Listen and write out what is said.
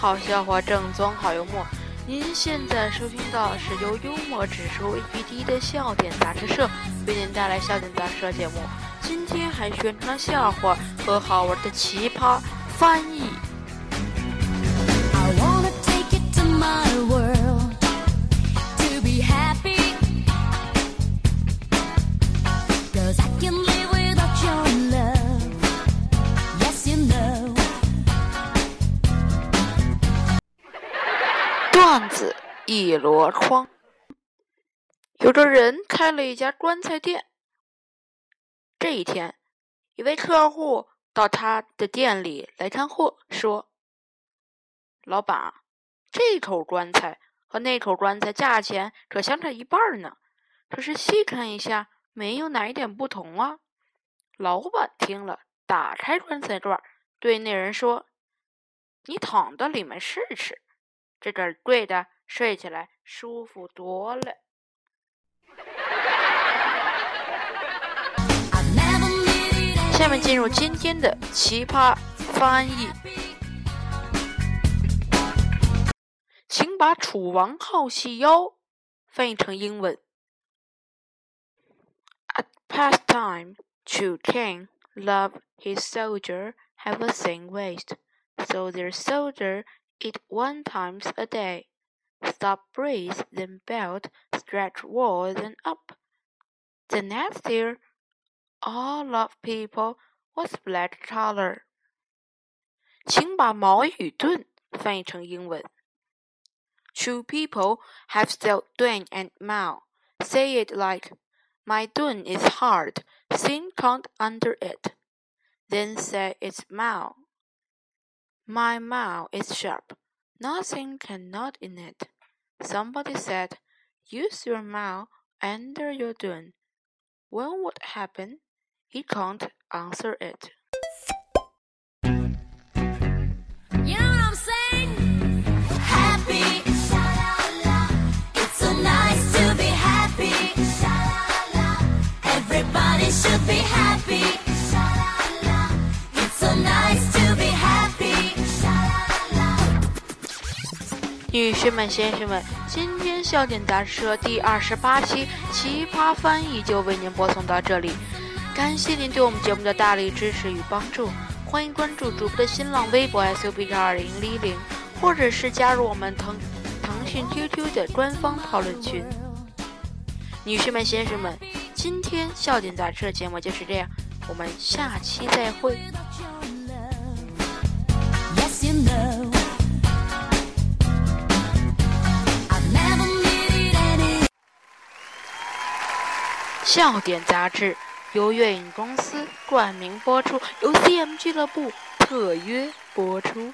好笑话，正宗好幽默。您现在收听到是由幽默指数 APD 的笑点杂志社为您带来笑点杂志社节目。今天还宣传笑话和好玩的奇葩翻译。段子一箩筐。有个人开了一家棺材店。这一天，一位客户到他的店里来看货，说：“老板，这口棺材和那口棺材价钱可相差一半呢。可是细看一下，没有哪一点不同啊。”老板听了，打开棺材盖，对那人说：“你躺到里面试试。”这个贵的，睡起来舒服多了。下面进入今天的奇葩翻译，请把“楚王好细腰”翻译成英文。At pastime, Chu king loved his soldier have a thin waist, so their soldier eat one times a day. Stop breathe, then belt, stretch wall, then up. The next year, all of people was black color. 请把矛与盾翻译成英文。True people have still dun and mao. Say it like, my dun is hard, thin can't under it. Then say it's mao. My mouth is sharp. Nothing can knot in it. Somebody said, Use your mouth under your dune. When what happened? He can't answer it. 女士们、先生们，今天笑点杂志社第二十八期奇葩翻译就为您播送到这里，感谢您对我们节目的大力支持与帮助。欢迎关注主播的新浪微博 s u p 二零零零，或者是加入我们腾腾讯 QQ 的官方讨论群。女士们、先生们，今天笑点杂志的节目就是这样，我们下期再会。笑点杂志由月影公司冠名播出，由 CM 俱乐部特约播出。